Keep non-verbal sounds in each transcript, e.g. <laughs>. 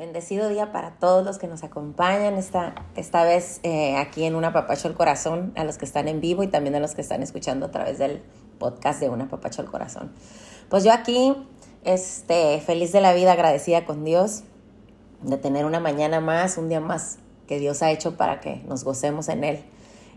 Bendecido día para todos los que nos acompañan esta, esta vez eh, aquí en Una Papacho el Corazón, a los que están en vivo y también a los que están escuchando a través del podcast de Una Papacho el Corazón. Pues yo aquí, este, feliz de la vida, agradecida con Dios de tener una mañana más, un día más que Dios ha hecho para que nos gocemos en Él.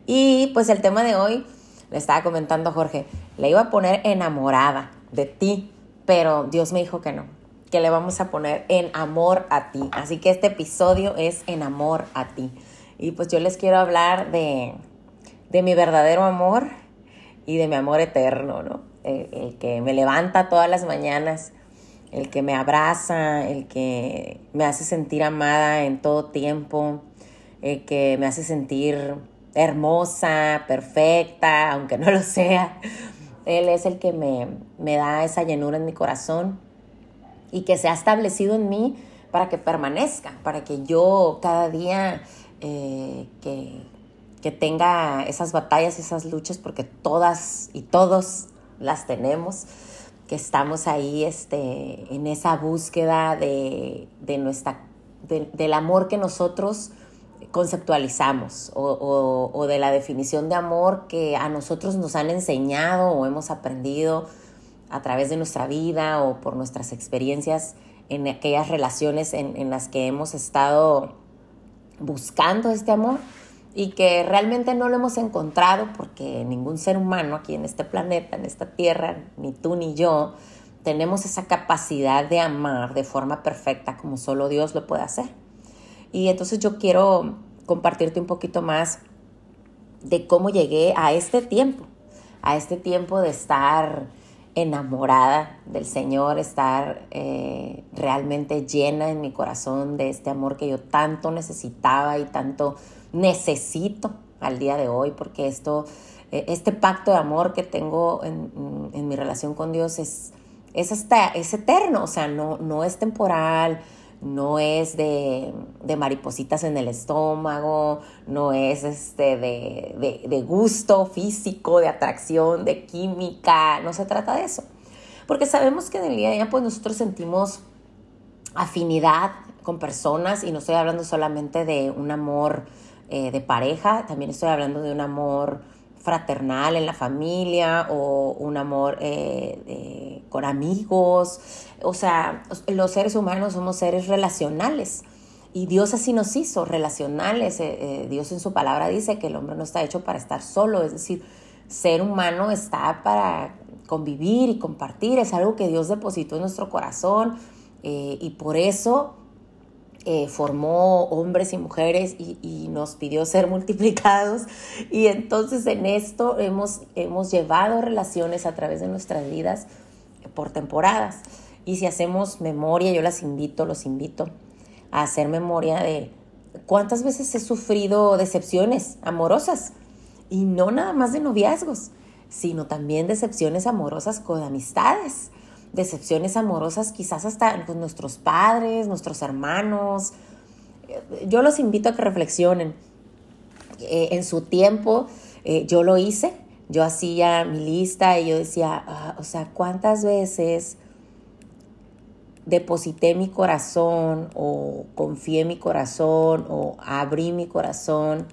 Y pues el tema de hoy, le estaba comentando Jorge, le iba a poner enamorada de ti, pero Dios me dijo que no, que le vamos a poner en amor a ti. Así que este episodio es en amor a ti. Y pues yo les quiero hablar de, de mi verdadero amor y de mi amor eterno, ¿no? El, que me levanta todas las mañanas, el que me abraza, el que me hace sentir amada en todo tiempo, el que me hace sentir hermosa, perfecta, aunque no lo <laughs> sea. Él es el que me, me da esa llenura en mi corazón y que se ha establecido en mí para que permanezca, para que yo cada día eh, que, que tenga esas batallas, esas luchas, porque todas y todos las tenemos, que estamos ahí este, en esa búsqueda de, de nuestra, del amor que nosotros conceptualizamos o, o, o, de la definición de amor que a nosotros nos han enseñado o hemos aprendido a través de nuestra vida o por nuestras experiencias en aquellas relaciones en, las que hemos estado buscando este amor y que realmente no lo hemos encontrado porque ningún ser humano aquí en este planeta, en esta tierra, ni tú ni yo, tenemos esa capacidad de amar de forma perfecta como solo Dios lo puede hacer. Y entonces yo quiero compartirte un poquito más de cómo llegué a este tiempo, a este tiempo de estar enamorada del Señor, estar eh, realmente llena en mi corazón de este amor que yo tanto necesitaba y tanto necesito al día de hoy, porque esto, eh, este pacto de amor que tengo en, en mi relación con Dios es, es, hasta, es eterno, o sea, no, no es temporal, no es de, maripositas en el estómago, no es este de, gusto físico, de atracción, de química, no se trata de eso. Porque sabemos que en el día a día pues nosotros sentimos afinidad con personas y no estoy hablando solamente de un amor eh, de pareja, también estoy hablando de un amor fraternal en la familia o un amor eh, con amigos. O sea, los seres humanos somos seres relacionales. Y Dios así nos hizo, relacionales. Eh, eh, Dios en su palabra dice que el hombre no está hecho para estar solo, es decir, ser humano está para convivir y compartir, es algo que Dios depositó en nuestro corazón y por eso eh, formó hombres y mujeres y, nos pidió ser multiplicados. Y entonces en esto hemos, hemos llevado relaciones a través de nuestras vidas por temporadas. Y si hacemos memoria, yo las invito, los invito a hacer memoria de cuántas veces he sufrido decepciones amorosas. Y no nada más de noviazgos, sino también decepciones amorosas con amistades decepciones amorosas, quizás hasta con nuestros padres, nuestros hermanos. Yo los invito a que reflexionen. Eh, en su tiempo eh, yo lo hice, yo hacía mi lista y yo decía, ah, o sea, ¿cuántas veces deposité mi corazón o confié mi corazón o abrí mi corazón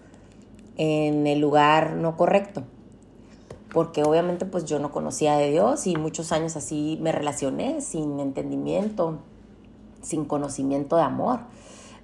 en el lugar no correcto? Porque obviamente pues yo no conocía de Dios y muchos años así me relacioné sin entendimiento, sin conocimiento de amor,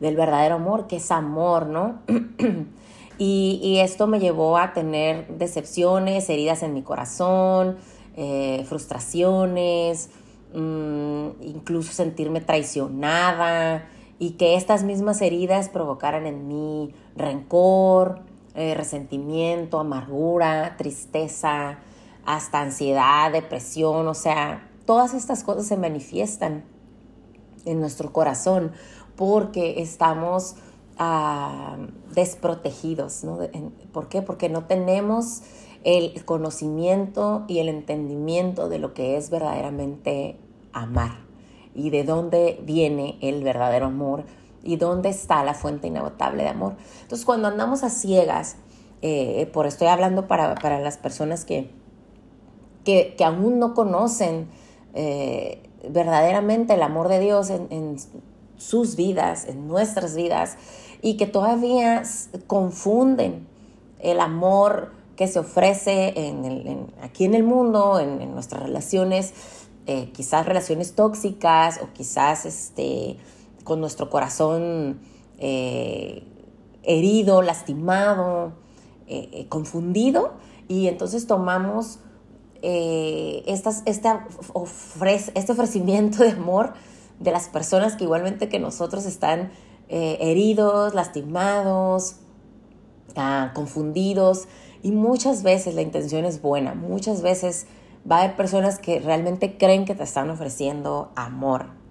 del verdadero amor, que es amor, ¿no? <clears throat> y, esto me llevó a tener decepciones, heridas en mi corazón, eh, frustraciones, mm, incluso sentirme traicionada y que estas mismas heridas provocaran en mí rencor, eh, resentimiento, amargura, tristeza, hasta ansiedad, depresión, o sea, todas estas cosas se manifiestan en nuestro corazón porque estamos ah, desprotegidos. ¿no? ¿Por qué? Porque no tenemos el conocimiento y el entendimiento de lo que es verdaderamente amar y de dónde viene el verdadero amor y dónde está la fuente inagotable de amor. Entonces, cuando andamos a ciegas, eh, por estoy hablando para, las personas que, que, aún no conocen eh, verdaderamente el amor de Dios en, sus vidas, en nuestras vidas, y que todavía confunden el amor que se ofrece aquí en el mundo, en, nuestras relaciones, eh, quizás relaciones tóxicas o quizás este, con nuestro corazón eh, herido, lastimado, eh, confundido, y entonces tomamos estas, este, este ofrecimiento de amor de las personas que igualmente que nosotros están heridos, lastimados, ah, confundidos, y muchas veces la intención es buena, muchas veces va a haber personas que realmente creen que te están ofreciendo amor.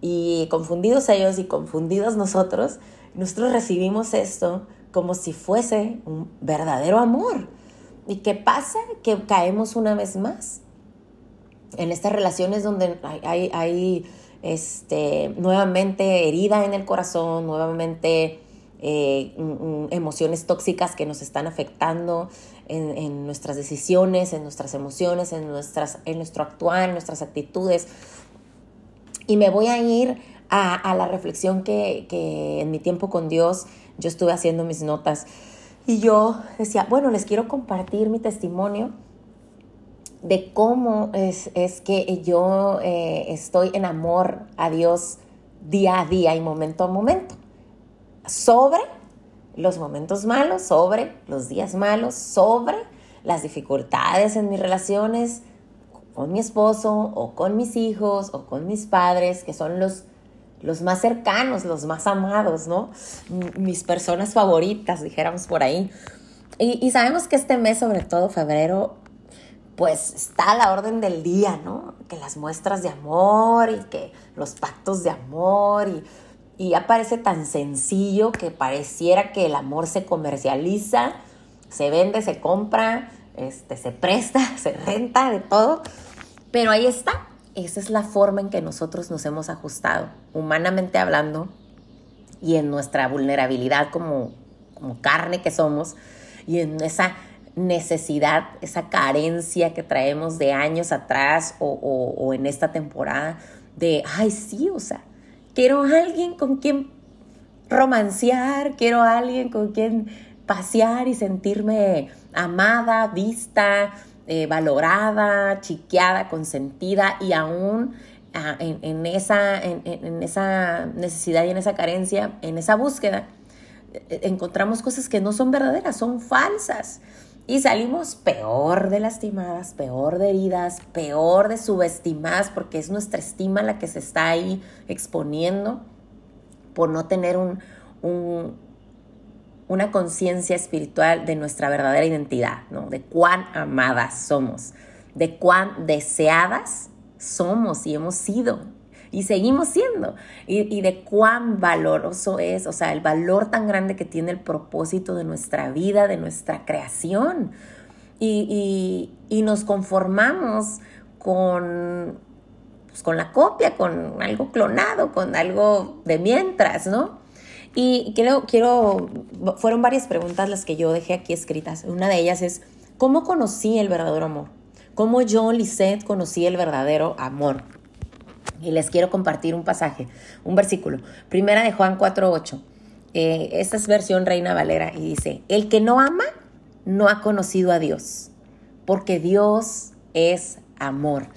Y confundidos ellos y confundidos nosotros, nosotros recibimos esto como si fuese un verdadero amor. ¿Y qué pasa? Que caemos una vez más en estas relaciones donde hay, hay, este, nuevamente herida en el corazón, nuevamente eh, emociones tóxicas que nos están afectando en, nuestras decisiones, en nuestras emociones, en, nuestras, en nuestro actuar, en nuestras actitudes. Y me voy a ir a, la reflexión que, que, en mi tiempo con Dios yo estuve haciendo mis notas. Y yo decía, bueno, les quiero compartir mi testimonio de cómo es, es que yo eh, estoy en amor a Dios día a día y momento a momento sobre los momentos malos, sobre los días malos, sobre las dificultades en mis relaciones con mi esposo o con mis hijos o con mis padres, que son los, los más cercanos, los más amados, ¿no? Mis personas favoritas, dijéramos por ahí. Y, y sabemos que este mes, sobre todo febrero, pues está a la orden del día, ¿no? Que las muestras de amor y que los pactos de amor y y ya parece tan sencillo que pareciera que el amor se comercializa, se vende, se compra, este, se presta, <laughs> se renta, de todo. Pero ahí está. Esa es la forma en que nosotros nos hemos ajustado, humanamente hablando, y en nuestra vulnerabilidad como, como carne que somos, y en esa necesidad, esa carencia que traemos de años atrás o, o en esta temporada de, ay, sí, o sea, quiero a alguien con quien romancear, quiero a alguien con quien pasear y sentirme amada, vista, eh, valorada, chiqueada, consentida y aún ah, en, esa, en, esa necesidad y en esa carencia, en esa búsqueda, eh, encontramos cosas que no son verdaderas, son falsas. Y salimos peor de lastimadas, peor de heridas, peor de subestimadas, porque es nuestra estima la que se está ahí exponiendo por no tener un, una conciencia espiritual de nuestra verdadera identidad, ¿no? de cuán amadas somos, de cuán deseadas somos y hemos sido y seguimos siendo, y, de cuán valoroso es, o sea, el valor tan grande que tiene el propósito de nuestra vida, de nuestra creación. Y, nos conformamos con, pues, con la copia, con algo clonado, con algo de mientras, ¿no? Y quiero, quiero, fueron varias preguntas las que yo dejé aquí escritas. Una de ellas es, ¿cómo conocí el verdadero amor? ¿Cómo yo, Lisette, conocí el verdadero amor? Y les quiero compartir un pasaje, un versículo. Primera de Juan 4.8. Eh, esta es versión Reina Valera y dice, el que no ama no ha conocido a Dios, porque Dios es amor.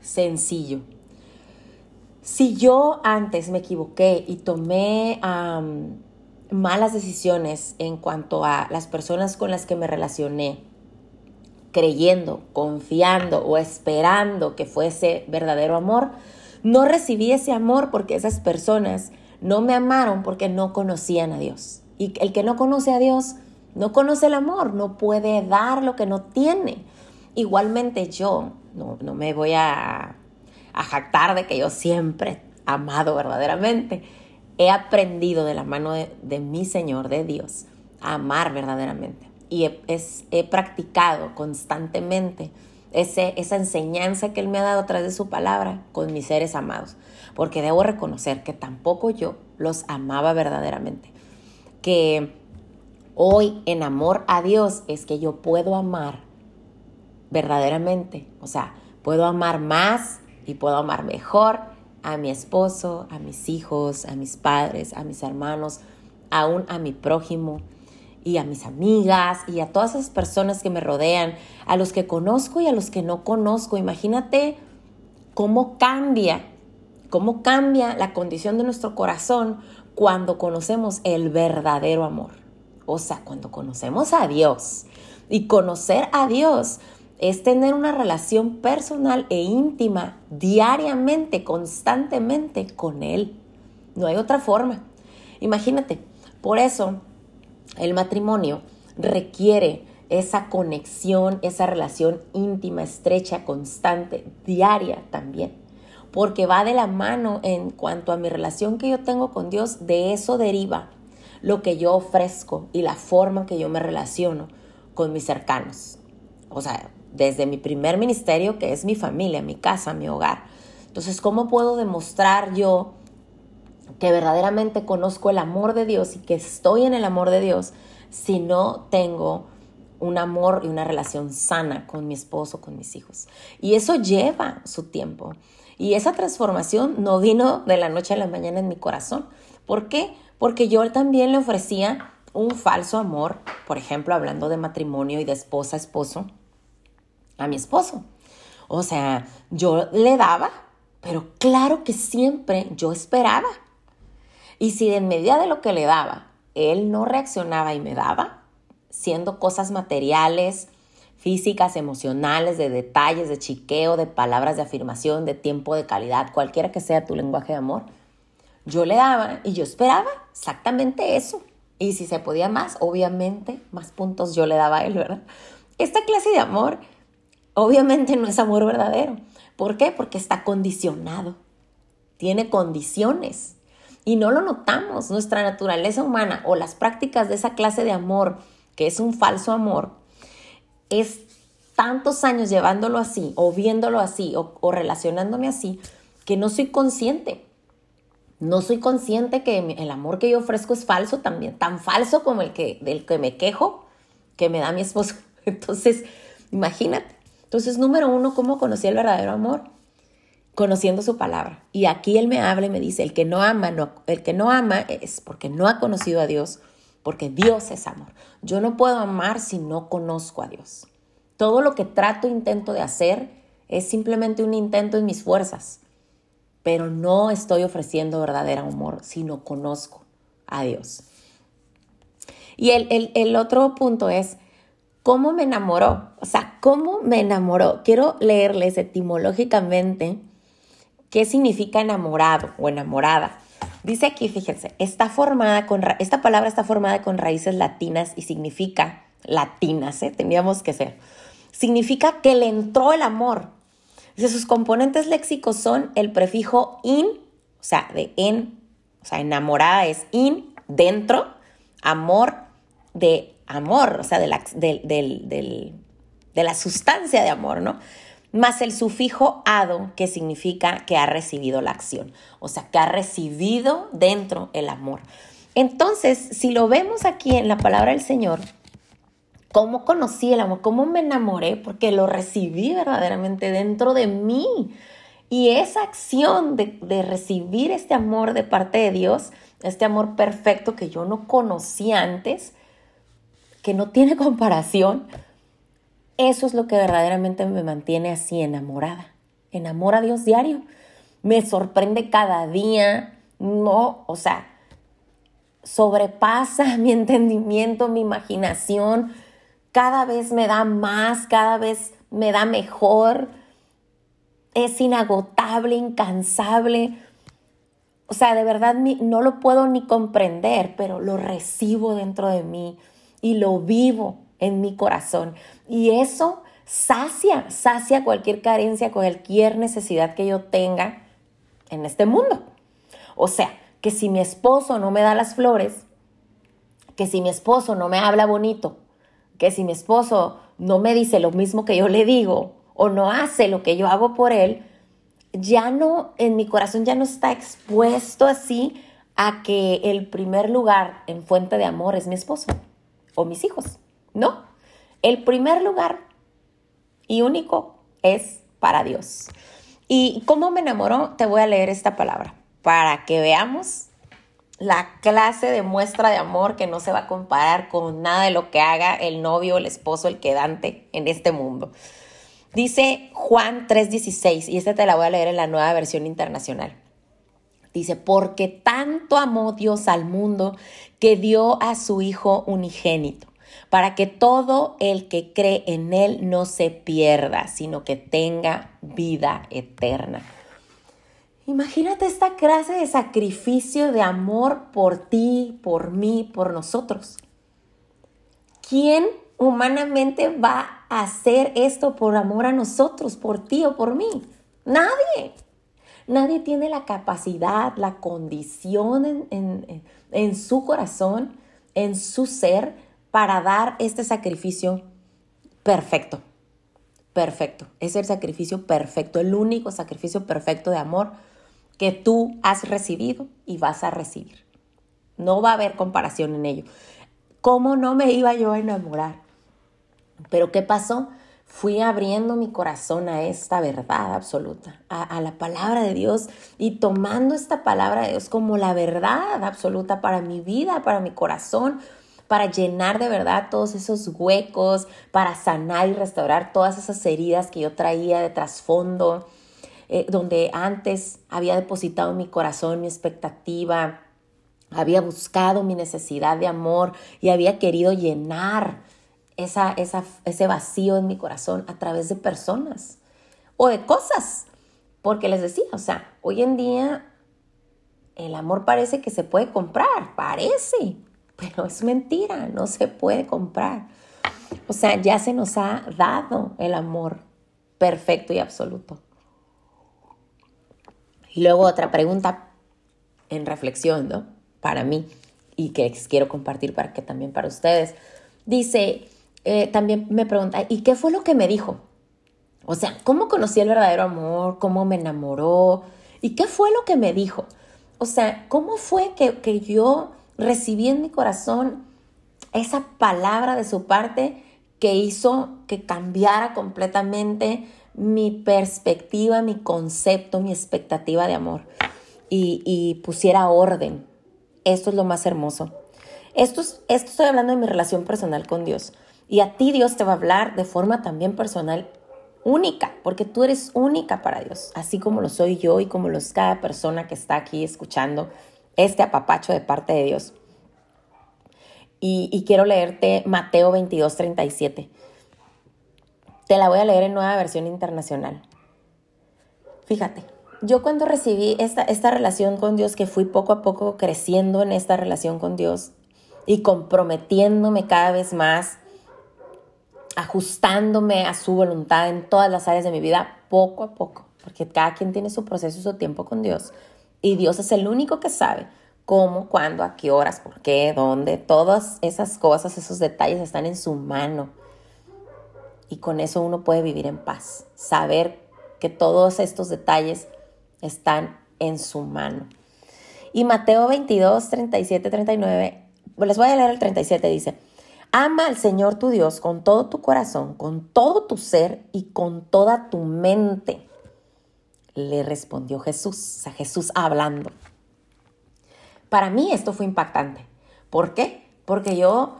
Sencillo. Si yo antes me equivoqué y tomé malas decisiones en cuanto a las personas con las que me relacioné, creyendo, confiando o esperando que fuese verdadero amor, no recibí ese amor porque esas personas no me amaron porque no conocían a Dios. Y el que no conoce a Dios no conoce el amor, no puede dar lo que no tiene. Igualmente yo no, me voy a, a jactar de que yo siempre he amado verdaderamente. He aprendido de la mano de, mi Señor, de Dios, a amar verdaderamente. Y he practicado constantemente esa enseñanza que Él me ha dado a través de su palabra con mis seres amados. Porque debo reconocer que tampoco yo los amaba verdaderamente. Que hoy en amor a Dios es que yo puedo amar verdaderamente. O sea, puedo amar más y puedo amar mejor a mi esposo, a mis hijos, a mis padres, a mis hermanos, aún a mi prójimo y a mis amigas y a todas esas personas que me rodean, a los que conozco y a los que no conozco. Imagínate cómo cambia, cómo cambia la condición de nuestro corazón cuando conocemos el verdadero amor. O sea, cuando conocemos a Dios. Y conocer a Dios es tener una relación personal e íntima diariamente, constantemente con Él. No hay otra forma. Imagínate, por eso el matrimonio requiere esa conexión, esa relación íntima, estrecha, constante, diaria también. Porque va de la mano en cuanto a mi relación que yo tengo con Dios, de eso deriva lo que yo ofrezco y la forma que yo me relaciono con mis cercanos. O sea, desde mi primer ministerio, que es mi familia, mi casa, mi hogar. Entonces, ¿cómo puedo demostrar yo que verdaderamente conozco el amor de Dios y que estoy en el amor de Dios si no tengo un amor y una relación sana con mi esposo, con mis hijos? Y eso lleva su tiempo. Y esa transformación no vino de la noche a la mañana en mi corazón. ¿Por qué? Porque yo también le ofrecía un falso amor, por ejemplo, hablando de matrimonio y de esposa, esposo, a mi esposo. O sea, yo le daba, pero claro que siempre yo esperaba. Y si en medida de lo que le daba, él no reaccionaba y me daba, siendo cosas materiales, físicas, emocionales, de detalles, de chiqueo, de palabras de afirmación, de tiempo de calidad, cualquiera que sea tu lenguaje de amor, yo le daba y yo esperaba exactamente eso. Y si se podía más, obviamente, más puntos yo le daba a él, ¿verdad? Esta clase de amor Obviamente no es amor verdadero. ¿Por qué? Porque está condicionado. Tiene condiciones. Y no lo notamos. Nuestra naturaleza humana o las prácticas de esa clase de amor, que es un falso amor, es tantos años llevándolo así, o viéndolo así, o, relacionándome así, que no soy consciente. No soy consciente que el amor que yo ofrezco es falso también, tan falso como el que del que me quejo que me da mi esposo. <laughs> Entonces, imagínate. Entonces, número uno, ¿cómo conocí el verdadero amor? Conociendo su palabra. Y aquí él me habla y me dice, el que no ama, el que no ama es porque no ha conocido a Dios, porque Dios es amor. Yo no puedo amar si no conozco a Dios. Todo lo que trato, intento de hacer, es simplemente un intento en mis fuerzas, pero no estoy ofreciendo verdadero amor si no conozco a Dios. Y el otro punto es, ¿Cómo me enamoró? O sea, ¿cómo me enamoró? Quiero leerles etimológicamente qué significa enamorado o enamorada. Dice aquí, fíjense, está formada con, esta palabra está formada con raíces latinas y significa, latinas, ¿eh? teníamos que ser, significa que le entró el amor. Dice, sus componentes léxicos son el prefijo in, o sea, de en, o sea, enamorada es in, dentro, amor de amor, o sea, de la, de la sustancia de amor, ¿no? Más el sufijo ado, que significa que ha recibido la acción, o sea, que ha recibido dentro el amor. Entonces, si lo vemos aquí en la palabra del Señor, ¿cómo conocí el amor? ¿Cómo me enamoré? Porque lo recibí verdaderamente dentro de mí. Y esa acción de, de recibir este amor de parte de Dios, este amor perfecto que yo no conocía antes, que no tiene <laughs> comparación, eso es lo que verdaderamente me mantiene así enamorada. Enamora a Dios diario. Me sorprende cada día. No, o sea, sobrepasa <laughs> mi entendimiento, mi imaginación. Cada vez me da más, cada vez me da mejor. Es inagotable, incansable. O sea, de verdad no lo puedo ni comprender, pero lo recibo dentro de mí y lo vivo en mi corazón. Y eso sacia, sacia cualquier carencia, cualquier necesidad que yo tenga en este mundo. O sea, que si mi esposo no me da las flores, que si mi esposo no me habla bonito, que si mi esposo no me dice lo mismo que yo le digo o no hace lo que yo hago por él, ya no, en mi corazón ya no está expuesto así a que el primer lugar en fuente de amor es mi esposo o mis hijos. No, el primer lugar y único es para Dios. ¿Y cómo me enamoró? Te voy a leer esta palabra para que veamos la clase de muestra de amor que no se va a comparar con nada de lo que haga el novio, el esposo, el quedante en este mundo. Dice Juan 3:16, y esta te la voy a leer en la nueva versión internacional. Dice, porque tanto amó Dios al mundo que dio a su Hijo unigénito, para que todo el que cree en Él no se pierda, sino que tenga vida eterna. Imagínate esta clase de sacrificio de amor por ti, por mí, por nosotros. ¿Quién humanamente va a hacer esto por amor a nosotros, por ti o por mí? Nadie. Nadie tiene la capacidad, la condición en, en su corazón, en su ser, para dar este sacrificio perfecto. Perfecto. Es el sacrificio perfecto, el único sacrificio perfecto de amor que tú has recibido y vas a recibir. No va a haber comparación en ello. ¿Cómo no me iba yo a enamorar? Pero ¿qué pasó? Fui abriendo mi corazón a esta verdad absoluta, a, la palabra de Dios y tomando esta palabra de Dios como la verdad absoluta para mi vida, para mi corazón, para llenar de verdad todos esos huecos, para sanar y restaurar todas esas heridas que yo traía de trasfondo, eh, donde antes había depositado mi corazón, mi expectativa, había buscado mi necesidad de amor y había querido llenar esa, ese vacío en mi corazón a través de personas o de cosas. Porque les decía, o sea, hoy en día el amor parece que se puede comprar, parece, <laughs> pero es mentira, no se puede comprar. O sea, ya se nos ha dado el amor perfecto y absoluto. Y luego otra pregunta en reflexión, ¿no? Para mí y que quiero compartir para que también para ustedes. Dice, eh, también me pregunta, ¿y qué fue lo que me dijo? O sea, ¿cómo conocí el verdadero amor? ¿Cómo me enamoró? ¿Y qué fue lo que me dijo? O sea, ¿cómo fue que, que yo recibí en mi corazón esa palabra de su parte que hizo que cambiara completamente mi perspectiva, mi concepto, mi expectativa de amor y, pusiera orden. Esto es lo más hermoso. Esto, esto estoy hablando de mi relación personal con Dios. Y a ti Dios te va a hablar de forma también personal única, porque tú eres única para Dios, así como lo soy yo y como lo es cada persona que está aquí escuchando este apapacho de parte de Dios. Y, quiero leerte Mateo 22, 37. Te la voy a leer en nueva versión internacional. Fíjate, yo cuando recibí esta, esta relación con Dios, que fui poco a poco creciendo en esta relación con Dios y comprometiéndome cada vez más, ajustándome a su voluntad en todas las áreas de mi vida, poco a poco, porque cada quien tiene su proceso y su tiempo con Dios. Y Dios es el único que sabe cómo, cuándo, a qué horas, por qué, dónde, todas esas cosas, esos detalles están en su mano y con eso uno puede vivir en paz, saber que todos estos detalles están en su mano. Y Mateo 22, 37, 39, les voy a leer el 37, dice, ama al Señor tu Dios con todo tu corazón, con todo tu ser y con toda tu mente. Le respondió Jesús, a Jesús hablando. Para mí esto fue impactante. ¿Por qué? Porque yo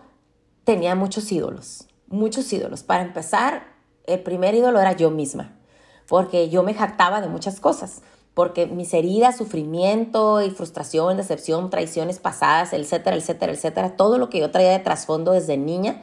tenía muchos ídolos muchos ídolos. Para empezar, el primer ídolo era yo misma, porque yo me jactaba de muchas cosas, porque mis heridas, sufrimiento y frustración, decepción, traiciones pasadas, etcétera, etcétera, etcétera, todo lo que yo traía de trasfondo desde niña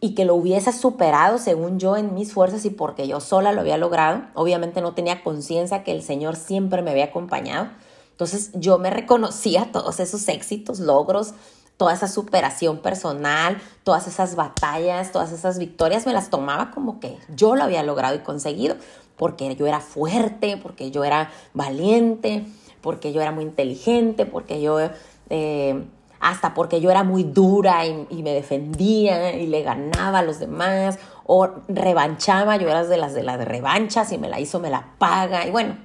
y que lo hubiese superado según yo en mis fuerzas y porque yo sola lo había logrado. Obviamente no tenía conciencia que el Señor siempre me había acompañado. Entonces yo me reconocía todos esos éxitos, logros, toda esa superación personal, todas esas batallas, todas esas victorias, me las tomaba como que yo lo había logrado y conseguido, porque yo era fuerte, porque yo era valiente, porque yo era muy inteligente, porque yo, eh, hasta porque yo era muy dura y, me defendía y le ganaba a los demás, o revanchaba, yo era de las de las revanchas y me la hizo, me la paga, y bueno,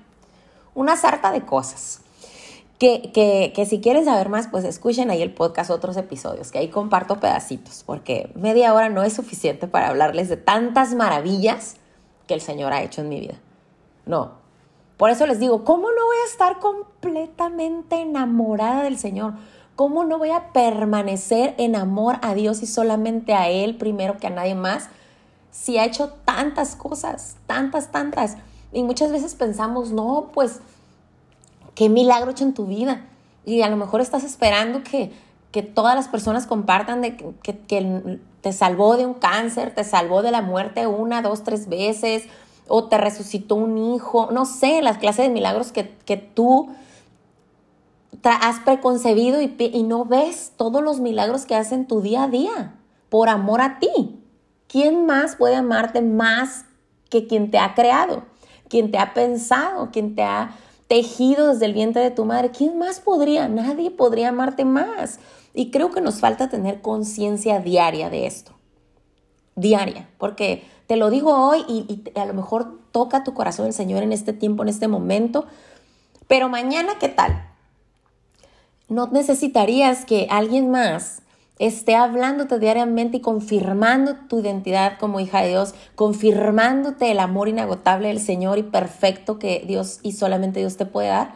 una sarta de cosas. Que, si quieren saber más, pues escuchen ahí el podcast, otros episodios, que ahí comparto pedacitos, porque media hora no es suficiente para hablarles de tantas maravillas que el Señor ha hecho en mi vida. No, Por eso les digo, ¿cómo no voy a estar completamente enamorada del Señor? ¿Cómo no voy a permanecer en amor a Dios y solamente a Él primero que a nadie más? Si ha hecho tantas cosas, tantas, tantas. Y muchas veces pensamos, no, pues, qué milagro hecho en tu vida. Y a lo mejor estás esperando que, que todas las personas compartan de que, te salvó de un cáncer, te salvó de la muerte una, dos, tres veces, o te resucitó un hijo, no sé, las clases de milagros que, que tú has preconcebido y, y no ves todos los milagros que hacen tu día a día por amor a ti. ¿Quién más puede amarte más que quien te ha creado, quien te ha pensado, quien te ha tejido desde el vientre de tu madre? ¿Quién más podría? Nadie podría amarte más. Y creo que nos falta tener conciencia diaria de esto. Diaria, porque te lo digo hoy y, a lo mejor toca tu corazón el Señor en este tiempo, en este momento, pero mañana, ¿qué tal? no necesitarías que alguien más esté hablándote diariamente y confirmando tu identidad como hija de Dios, confirmándote el amor inagotable del Señor y perfecto que Dios y solamente Dios te puede dar,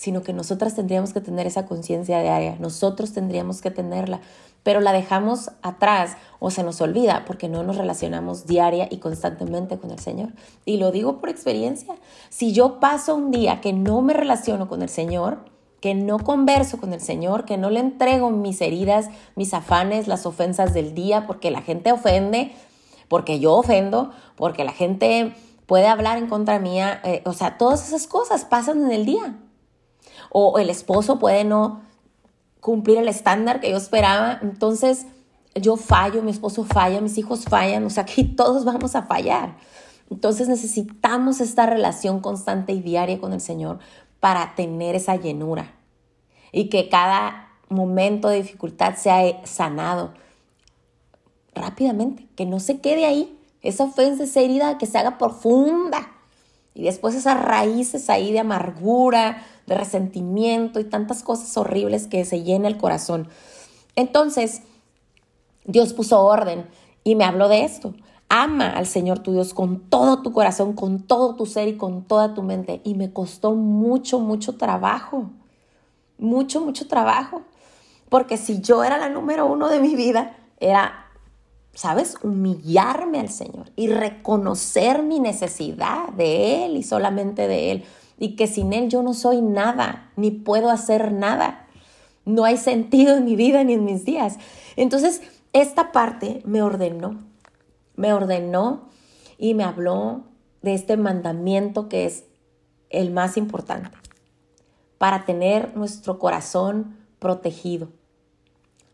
sino que nosotras tendríamos que tener esa conciencia diaria, nosotros tendríamos que tenerla, pero la dejamos atrás o se nos olvida porque no nos relacionamos diaria y constantemente con el Señor. Y lo digo por experiencia, si yo paso un día que no me relaciono con el Señor, que no converso con el Señor, que no le entrego mis heridas, mis afanes, las ofensas del día, porque la gente ofende, porque yo ofendo, porque la gente puede hablar en contra mía, eh, o sea, todas esas cosas pasan en el día. O el esposo puede no cumplir el estándar que yo esperaba, entonces yo fallo, mi esposo falla, mis hijos fallan, o sea, aquí <laughs> todos vamos a fallar. Entonces necesitamos esta relación constante y diaria con el Señor para tener esa llenura y que cada momento de dificultad sea sanado rápidamente, que no se quede ahí, esa ofensa, esa herida que se haga profunda y después esas raíces ahí de amargura, de resentimiento y tantas cosas horribles que se llena el corazón. Entonces, Dios puso orden y me habló de esto. Ama al Señor tu Dios con todo tu corazón, con todo tu ser y con toda tu mente. Y me costó mucho, mucho trabajo. Mucho, mucho trabajo. Porque si yo era la número uno de mi vida, era, ¿sabes? Humillarme al Señor y reconocer mi necesidad de Él y solamente de Él. Y que sin Él yo no soy nada, ni puedo hacer nada. No hay sentido en mi vida ni en mis días. Entonces, esta parte me ordenó me ordenó y me habló de este mandamiento que es el más importante para tener nuestro corazón protegido.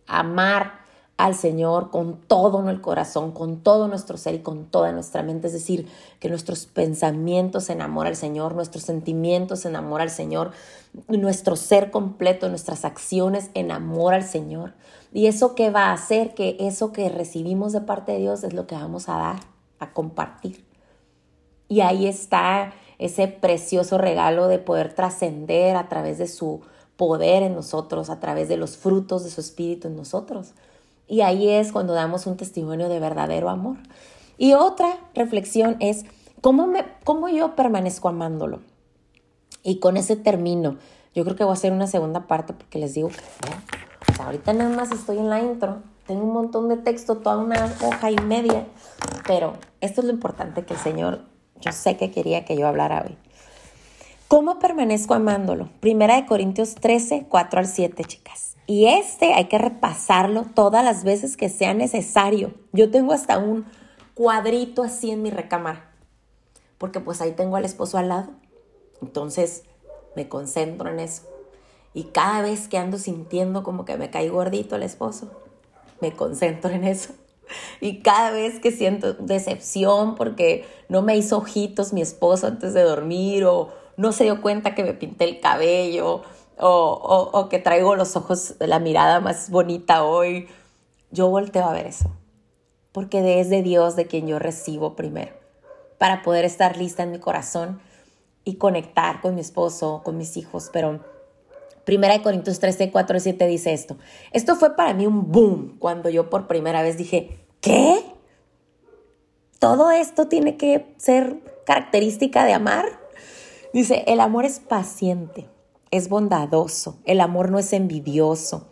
Amar al Señor con todo el corazón, con todo nuestro ser y con toda nuestra mente. Es decir, que nuestros pensamientos enamoran al Señor, nuestros sentimientos se enamoran al Señor, nuestro ser completo, nuestras acciones enamoran al Señor. ¿Y eso que va a hacer? Que eso que recibimos de parte de Dios es lo que vamos a dar, a compartir. Y ahí está ese precioso regalo de poder trascender a través de su poder en nosotros, a través de los frutos de su espíritu en nosotros. Y ahí es cuando damos un testimonio de verdadero amor. Y otra reflexión es, ¿cómo, me, cómo yo permanezco amándolo? Y con ese término, yo creo que voy a hacer una segunda parte porque les digo que ahorita nada más estoy en la intro, tengo un montón de texto, toda una hoja y media, pero esto es lo importante que el Señor, yo sé que quería que yo hablara hoy. ¿Cómo permanezco amándolo? Primera de Corintios 13, 4 al 7, chicas. Y este hay que repasarlo todas las veces que sea necesario. Yo tengo hasta un cuadrito así en mi recámara, porque pues ahí tengo al esposo al lado. Entonces me concentro en eso. Y cada vez que ando sintiendo como que me cae gordito el esposo, me concentro en eso. Y cada vez que siento decepción porque no me hizo ojitos mi esposo antes de dormir o no se dio cuenta que me pinté el cabello o, que traigo los ojos, la mirada más bonita hoy, yo volteo a ver eso. Porque es de Dios de quien yo recibo primero, para poder estar lista en mi corazón y conectar con mi esposo, con mis hijos. Pero Primera de Corintios 13, 4 y 7 dice esto. Esto fue para mí un boom cuando yo por primera vez dije, ¿qué? ¿Todo esto tiene que ser característica de amar? Dice, el amor es paciente, es bondadoso, el amor no es envidioso.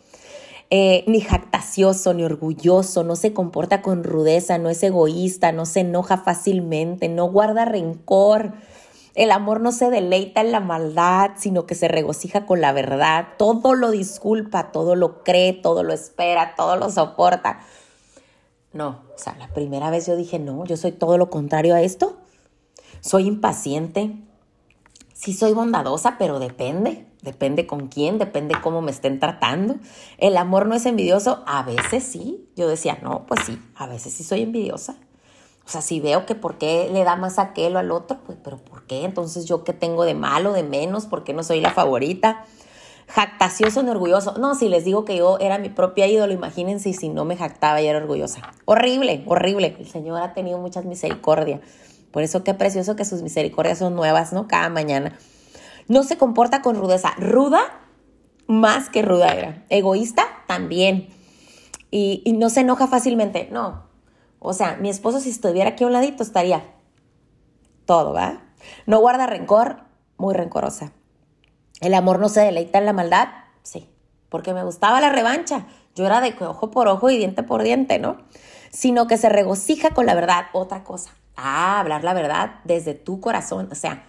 Eh, ni jactacioso, ni orgulloso, no se comporta con rudeza, no es egoísta, no se enoja fácilmente, no guarda rencor. El amor no se deleita en la maldad, sino que se regocija con la verdad. Todo lo disculpa, todo lo cree, todo lo espera, todo lo soporta. No, o sea, la primera vez yo dije, no, yo soy todo lo contrario a esto. Soy impaciente. Sí soy bondadosa, pero depende. Depende con quién, depende cómo me estén tratando. El amor no es envidioso, a veces sí. Yo decía, no, pues sí, a veces sí soy envidiosa. O sea, si veo que por qué le da más a aquel o al otro, pues, pero ¿por qué? Entonces yo qué tengo de malo, de menos, ¿por qué no soy la favorita? Jactacioso ni orgulloso. No, si les digo que yo era mi propia ídolo, imagínense si no me jactaba y era orgullosa. Horrible, horrible. El Señor ha tenido muchas misericordia. Por eso qué precioso que sus misericordias son nuevas, ¿no? Cada mañana. No se comporta con rudeza. Ruda, más que ruda era. Egoísta, también. Y, no se enoja fácilmente. No. O sea, mi esposo si estuviera aquí a un ladito estaría todo, ¿va? No guarda rencor, muy rencorosa. El amor no se deleita en la maldad, sí, porque me gustaba la revancha. Yo era de ojo por ojo y diente por diente, ¿no? Sino que se regocija con la verdad, otra cosa. Ah, hablar la verdad desde tu corazón, o sea,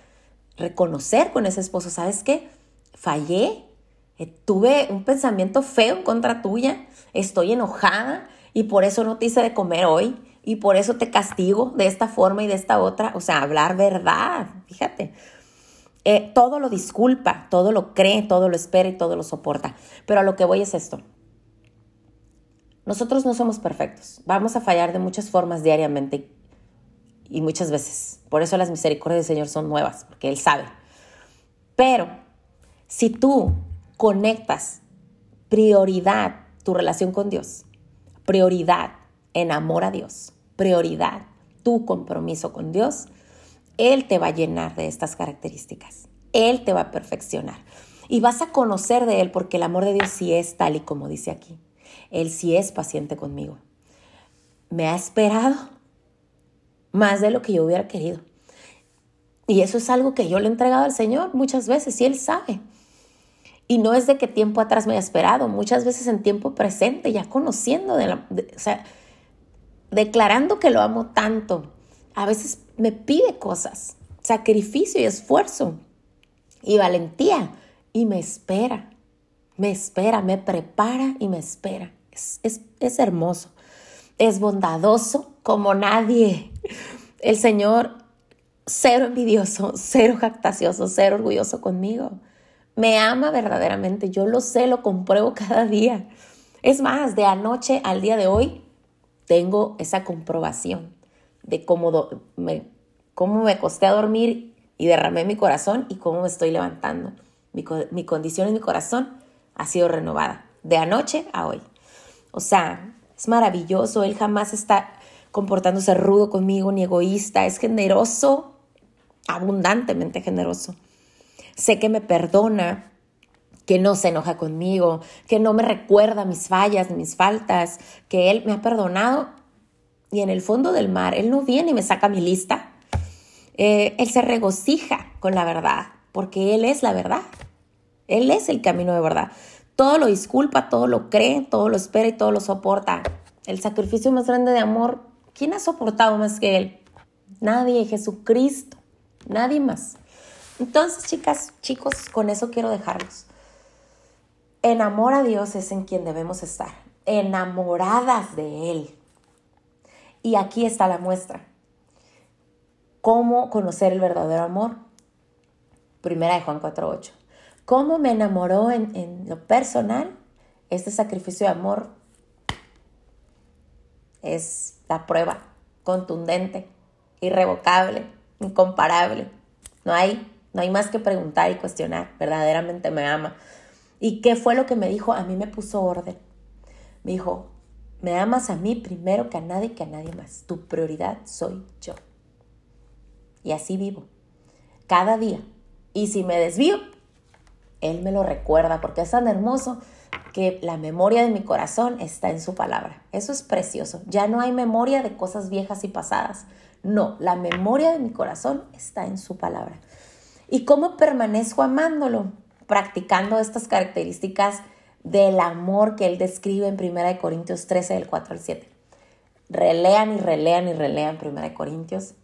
reconocer con ese esposo, ¿sabes qué? Fallé, eh, tuve un pensamiento feo en contra tuya, estoy enojada y por eso no te hice de comer hoy y por eso te castigo de esta forma y de esta otra. O sea, hablar verdad, fíjate. Eh, todo lo disculpa, todo lo cree, todo lo espera y todo lo soporta. Pero a lo que voy es esto. Nosotros no somos perfectos. Vamos a fallar de muchas formas diariamente y muchas veces. Por eso las misericordias del Señor son nuevas, porque Él sabe. Pero si tú conectas prioridad, tu relación con Dios, prioridad en amor a Dios, prioridad tu compromiso con Dios, Él te va a llenar de estas características. Él te va a perfeccionar. Y vas a conocer de Él porque el amor de Dios sí es tal y como dice aquí. Él sí es paciente conmigo. Me ha esperado más de lo que yo hubiera querido. Y eso es algo que yo le he entregado al Señor muchas veces y Él sabe. Y no es de que tiempo atrás me haya esperado, muchas veces en tiempo presente, ya conociendo, de la, o sea, declarando que lo amo tanto. A veces me pide cosas, sacrificio y esfuerzo y valentía y me espera, me espera, me prepara y me espera. Es, es, es hermoso, es bondadoso como nadie. El Señor, cero envidioso, cero jactacioso, cero orgulloso conmigo. Me ama verdaderamente, yo lo sé, lo compruebo cada día. Es más, de anoche al día de hoy tengo esa comprobación de cómo me, cómo costé a dormir y derramé mi corazón y cómo me estoy levantando. Mi, mi condición en mi corazón ha sido renovada de anoche a hoy. O sea, es maravilloso, Él jamás está comportándose rudo conmigo ni egoísta, es generoso, abundantemente generoso. Sé que me perdona, que no se enoja conmigo, que no me recuerda mis fallas mis faltas, que Él me ha perdonado y en el fondo del mar, Él no viene y me saca mi lista. Eh, él se regocija con la verdad, porque Él es la verdad. Él es el camino de verdad. Todo lo disculpa, todo lo cree, todo lo espera y todo lo soporta. El sacrificio más grande de amor ¿Quién ha soportado más que Él? Nadie, Jesucristo, nadie más. Entonces, chicas, chicos, con eso quiero dejarlos. En amor a Dios es en quien debemos estar, enamoradas de Él. Y aquí está la muestra. ¿Cómo conocer el verdadero amor? Primera de Juan 4.8. ¿Cómo me enamoró en, en lo personal? Este sacrificio de amor es la prueba contundente, irrevocable, incomparable. No hay, no hay más que preguntar y cuestionar. Verdaderamente me ama. ¿Y qué fue lo que me dijo? A mí me puso orden. Me dijo, me amas a mí primero que a nadie, que a nadie más. Tu prioridad soy yo. Y así vivo. Cada día. Y si me desvío, Él me lo recuerda porque es tan hermoso que la memoria de mi corazón está en su palabra. Eso es precioso. Ya no hay memoria de cosas viejas y pasadas. No, la memoria de mi corazón está en su palabra. ¿Y cómo permanezco amándolo? Practicando estas características del amor que él describe en 1 Corintios 13, del 4 al 7. Relean y relean y relean 1 Corintios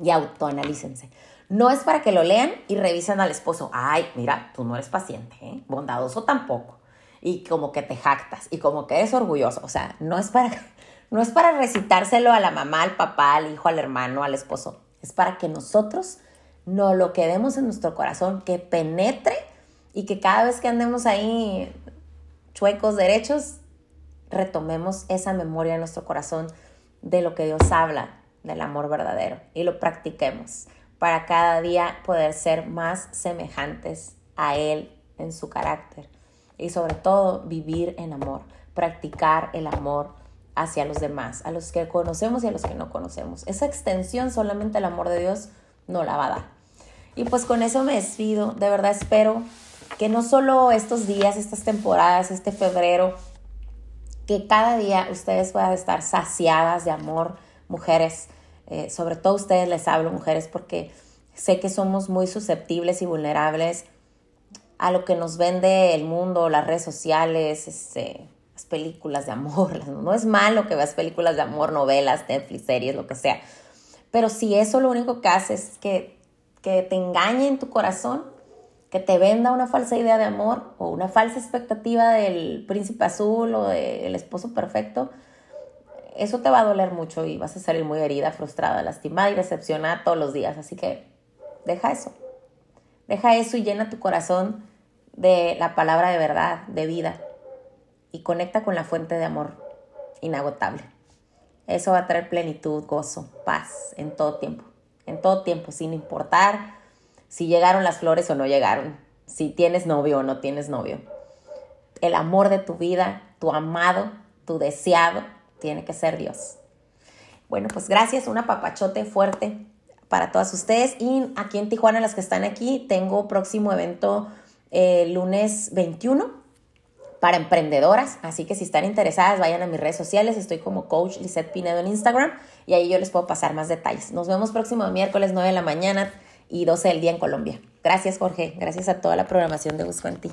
y autoanalícense. No es para que lo lean y revisen al esposo. Ay, mira, tú no eres paciente, ¿eh? bondadoso tampoco. Y como que te jactas y como que eres orgulloso. O sea, no es para, <laughs> no es para recitárselo a la mamá, al papá, al hijo, al hermano, al esposo. Es para que nosotros no lo quedemos en nuestro corazón, que penetre y que cada vez que andemos ahí chuecos derechos, retomemos esa memoria en nuestro corazón de lo que Dios habla, del amor verdadero, y lo practiquemos para cada día poder ser más semejantes a Él en su carácter y sobre todo vivir en amor, practicar el amor hacia los demás, a los que conocemos y a los que no conocemos. Esa extensión solamente el amor de Dios no la va a dar. Y pues con eso me despido. De verdad espero que no solo estos días, estas temporadas, este febrero, que cada día ustedes puedan estar saciadas de amor, mujeres. Eh, sobre todo ustedes les hablo, mujeres, porque sé que somos muy susceptibles y vulnerables a lo que nos vende el mundo, las redes sociales, este, las películas de amor. <laughs> No es malo que veas películas de amor, novelas, Netflix, series, lo que sea. Pero si eso lo único que hace es que, que te engañe en tu corazón, que te venda una falsa idea de amor o una falsa expectativa del príncipe azul o del esposo perfecto, eso te va a doler mucho y vas a salir muy herida, frustrada, lastimada y decepcionada todos los días. Así que deja eso. Deja eso y llena tu corazón de la palabra de verdad, de vida. Y conecta con la fuente de amor inagotable. Eso va a traer plenitud, gozo, paz en todo tiempo. En todo tiempo, sin importar si llegaron las flores o no llegaron, si tienes novio o no tienes novio. El amor de tu vida, tu amado, tu deseado, tiene que ser Dios. Bueno, pues gracias, una papachote fuerte para todas ustedes. Y aquí en Tijuana, las que están aquí, tengo próximo evento el lunes 21 para emprendedoras. Así que si están interesadas, vayan a mis redes sociales. Estoy como Coach Lisette Pinedo en Instagram y ahí yo les puedo pasar más detalles. Nos vemos próximo miércoles 9 de la mañana y 12 del día en Colombia. Gracias, Jorge. Gracias a toda la programación de Busco en Ti.